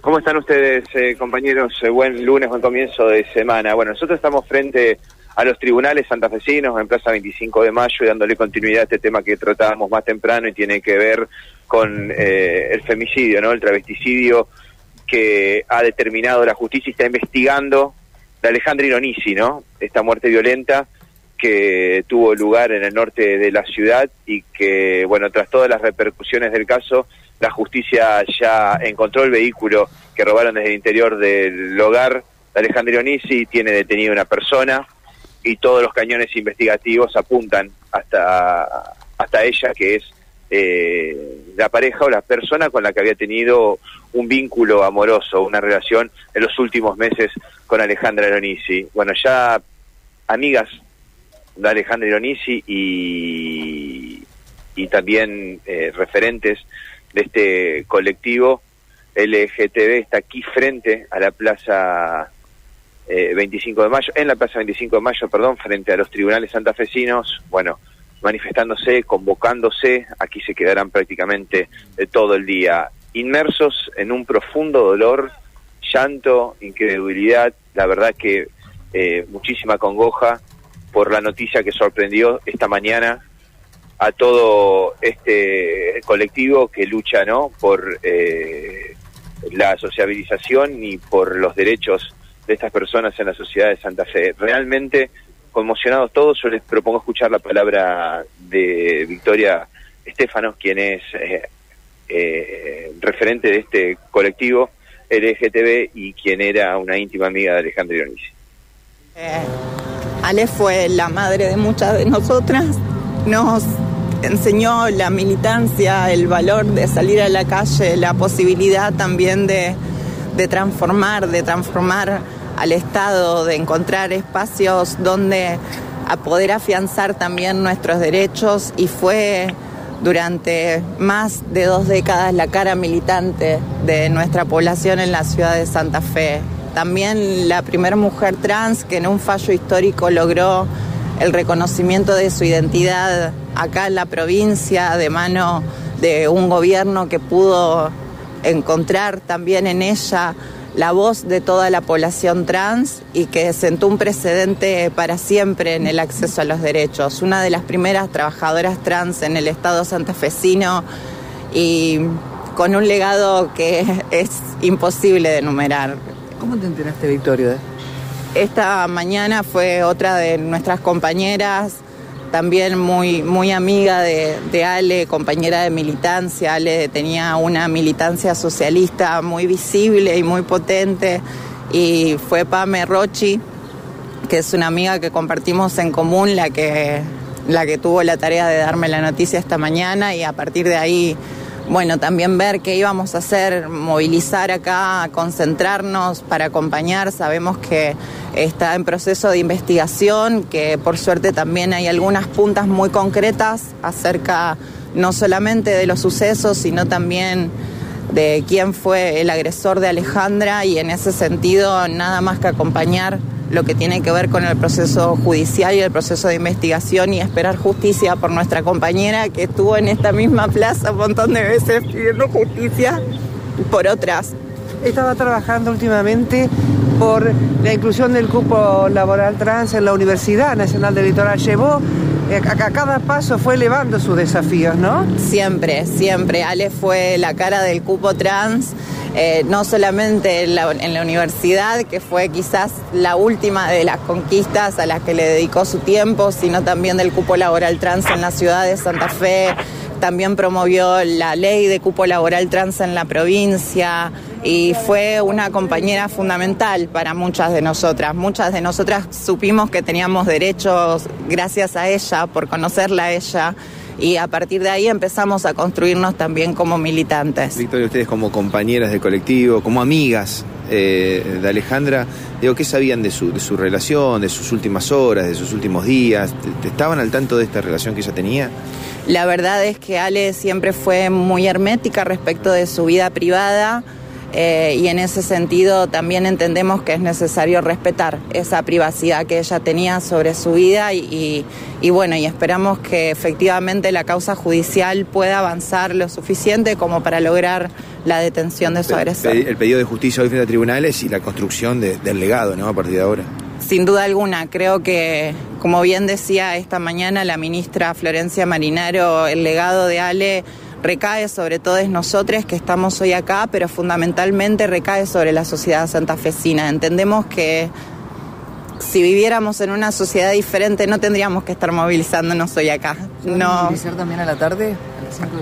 ¿Cómo están ustedes, eh, compañeros? Eh, buen lunes, buen comienzo de semana. Bueno, nosotros estamos frente a los tribunales santafesinos en Plaza 25 de Mayo y dándole continuidad a este tema que tratábamos más temprano y tiene que ver con eh, el femicidio, ¿no? El travesticidio que ha determinado la justicia y está investigando de Alejandra Ironisi, ¿no? Esta muerte violenta que tuvo lugar en el norte de la ciudad y que, bueno, tras todas las repercusiones del caso, la justicia ya encontró el vehículo que robaron desde el interior del hogar de Alejandro Onisi, tiene detenido una persona y todos los cañones investigativos apuntan hasta, hasta ella, que es eh, la pareja o la persona con la que había tenido un vínculo amoroso, una relación en los últimos meses con Alejandra Ironisi. Bueno, ya amigas de Alejandra Ironisi y, y también eh, referentes de este colectivo LGTB está aquí frente a la Plaza 25 eh, de Mayo, en la Plaza 25 de Mayo, perdón, frente a los tribunales santafesinos, bueno, manifestándose, convocándose, aquí se quedarán prácticamente de todo el día, inmersos en un profundo dolor, llanto, incredulidad, la verdad que eh, muchísima congoja por la noticia que sorprendió esta mañana a todo este colectivo que lucha no por eh, la sociabilización y por los derechos de estas personas en la sociedad de Santa Fe. Realmente conmocionados todos, yo les propongo escuchar la palabra de Victoria Estefanos, quien es eh, eh, referente de este colectivo LGTB y quien era una íntima amiga de Alejandro Dionisio. Ale fue la madre de muchas de nosotras, nos enseñó la militancia, el valor de salir a la calle, la posibilidad también de, transformar, de transformar al Estado, de encontrar espacios donde a poder afianzar también nuestros derechos y fue durante más de dos décadas la cara militante de nuestra población en la ciudad de Santa Fe. También la primera mujer trans que en un fallo histórico logró el reconocimiento de su identidad acá en la provincia de mano de un gobierno que pudo encontrar también en ella la voz de toda la población trans y que sentó un precedente para siempre en el acceso a los derechos. Una de las primeras trabajadoras trans en el estado santafesino y con un legado que es imposible de enumerar. ¿Cómo te enteraste, Victoria? Esta mañana fue otra de nuestras compañeras, también muy, muy amiga de, Ale, compañera de militancia. Ale tenía una militancia socialista muy visible y muy potente. Y fue Pame Rochi, que es una amiga que compartimos en común, la que, la que tuvo la tarea de darme la noticia esta mañana y a partir de ahí bueno, también ver qué íbamos a hacer, movilizar acá, concentrarnos para acompañar. Sabemos que está en proceso de investigación, que por suerte también hay algunas puntas muy concretas acerca no solamente de los sucesos, sino también de quién fue el agresor de Alejandra y en ese sentido nada más que acompañar lo que tiene que ver con el proceso judicial y el proceso de investigación y esperar justicia por nuestra compañera que estuvo en esta misma plaza un montón de veces pidiendo justicia por otras. Estaba trabajando últimamente por la inclusión del cupo laboral trans en la Universidad Nacional del Litoral. Llevó a cada paso fue elevando sus desafíos, ¿no? Siempre, siempre. Ale fue la cara del cupo trans eh, no solamente en la, universidad, que fue quizás la última de las conquistas a las que le dedicó su tiempo, sino también del cupo laboral trans en la ciudad de Santa Fe. También promovió la ley de cupo laboral trans en la provincia y fue una compañera fundamental para muchas de nosotras. Muchas de nosotras supimos que teníamos derechos gracias a ella, por conocerla a ella y a partir de ahí empezamos a construirnos también como militantes. Victoria, ustedes como compañeras de colectivo, como amigas eh, de Alejandra, digo, ¿qué sabían de su, de su relación, de sus últimas horas, de sus últimos días? ¿Estaban al tanto de esta relación que ella tenía? La verdad es que Ale siempre fue muy hermética respecto de su vida privada. Eh, y en ese sentido también entendemos que es necesario respetar esa privacidad que ella tenía sobre su vida y, bueno, y esperamos que efectivamente la causa judicial pueda avanzar lo suficiente como para lograr la detención de su agresor. El pedido de justicia hoy frente a tribunales y la construcción del legado, ¿no? A partir de ahora. Sin duda alguna, creo que, como bien decía esta mañana la ministra Florencia Marinaro, el legado de Ale recae sobre todos nosotros que estamos hoy acá, pero fundamentalmente recae sobre la sociedad santafesina. Entendemos que si viviéramos en una sociedad diferente no tendríamos que estar movilizándonos hoy acá. No. ¿Movilizar también a la tarde?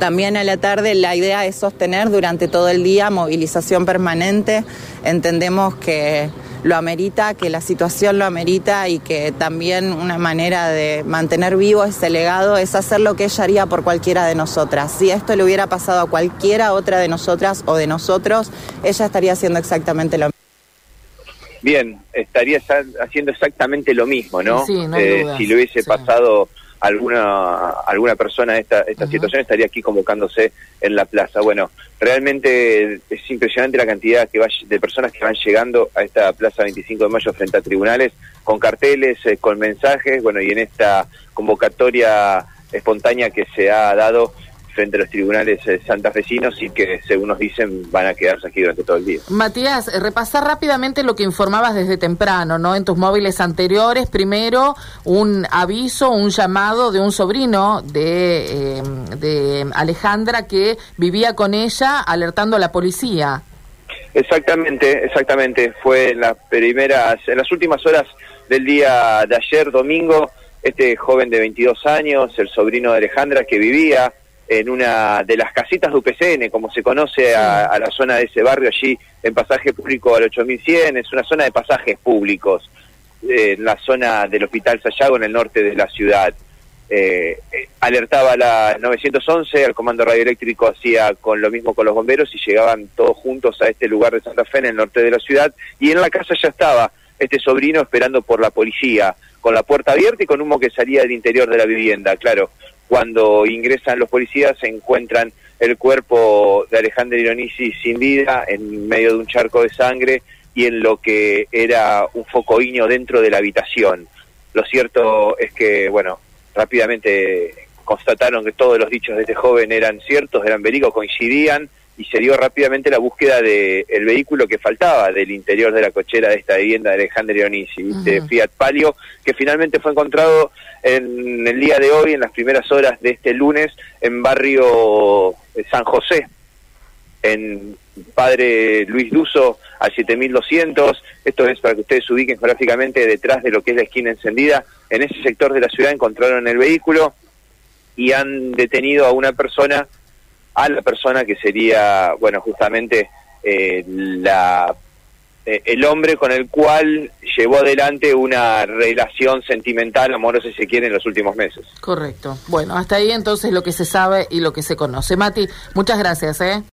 también a la tarde la idea es sostener durante todo el día movilización permanente. Entendemos que lo amerita, que la situación lo amerita y que también una manera de mantener vivo ese legado es hacer lo que ella haría por cualquiera de nosotras. Si esto le hubiera pasado a cualquiera otra de nosotras o de nosotros, ella estaría haciendo exactamente lo mismo. Bien, estaría haciendo exactamente lo mismo, ¿no? Sí, eh, si le hubiese pasado alguna alguna persona esta esta situación estaría aquí convocándose en la plaza. Bueno, realmente es impresionante la cantidad que de personas que van llegando a esta plaza 25 de mayo frente a tribunales con carteles, eh, con mensajes, bueno, y en esta convocatoria espontánea que se ha dado frente a los tribunales eh, santafesinos y que, según nos dicen, van a quedarse aquí durante todo el día. Matías, eh, repasar rápidamente lo que informabas desde temprano, ¿no? En tus móviles anteriores, primero un aviso, un llamado de un sobrino de, eh, de Alejandra que vivía con ella alertando a la policía. Exactamente, exactamente. Fue en las primeras, en las últimas horas del día de ayer, domingo, este joven de 22 años, el sobrino de Alejandra, que vivía en una de las casitas de UPCN, como se conoce a, la zona de ese barrio allí, en pasaje público al 8100, es una zona de pasajes públicos, eh, en la zona del Hospital Sayago, en el norte de la ciudad. Eh, eh, alertaba a la 911, al comando radioeléctrico hacía con lo mismo con los bomberos y llegaban todos juntos a este lugar de Santa Fe, en el norte de la ciudad, y en la casa ya estaba este sobrino esperando por la policía, con la puerta abierta y con humo que salía del interior de la vivienda, claro cuando ingresan los policías se encuentran el cuerpo de Alejandro Ironisi sin vida en medio de un charco de sangre y en lo que era un focoíño dentro de la habitación. Lo cierto es que, bueno, rápidamente constataron que todos los dichos de este joven eran ciertos, eran verídicos, coincidían y se dio rápidamente la búsqueda del el vehículo que faltaba del interior de la cochera de esta vivienda de Alejandro Dionisi, de Fiat Palio, que finalmente fue encontrado en el día de hoy, en las primeras horas de este lunes, en barrio San José, en Padre Luis Duso al 7200. Esto es para que ustedes se ubiquen geográficamente detrás de lo que es la esquina encendida. En ese sector de la ciudad encontraron el vehículo y han detenido a una persona a la persona que sería, bueno, justamente eh, la, eh, el hombre con el cual llevó adelante una relación sentimental, amorosa si se quiere, en los últimos meses. Correcto. Bueno, hasta ahí entonces lo que se sabe y lo que se conoce. Mati, muchas gracias. ¿eh?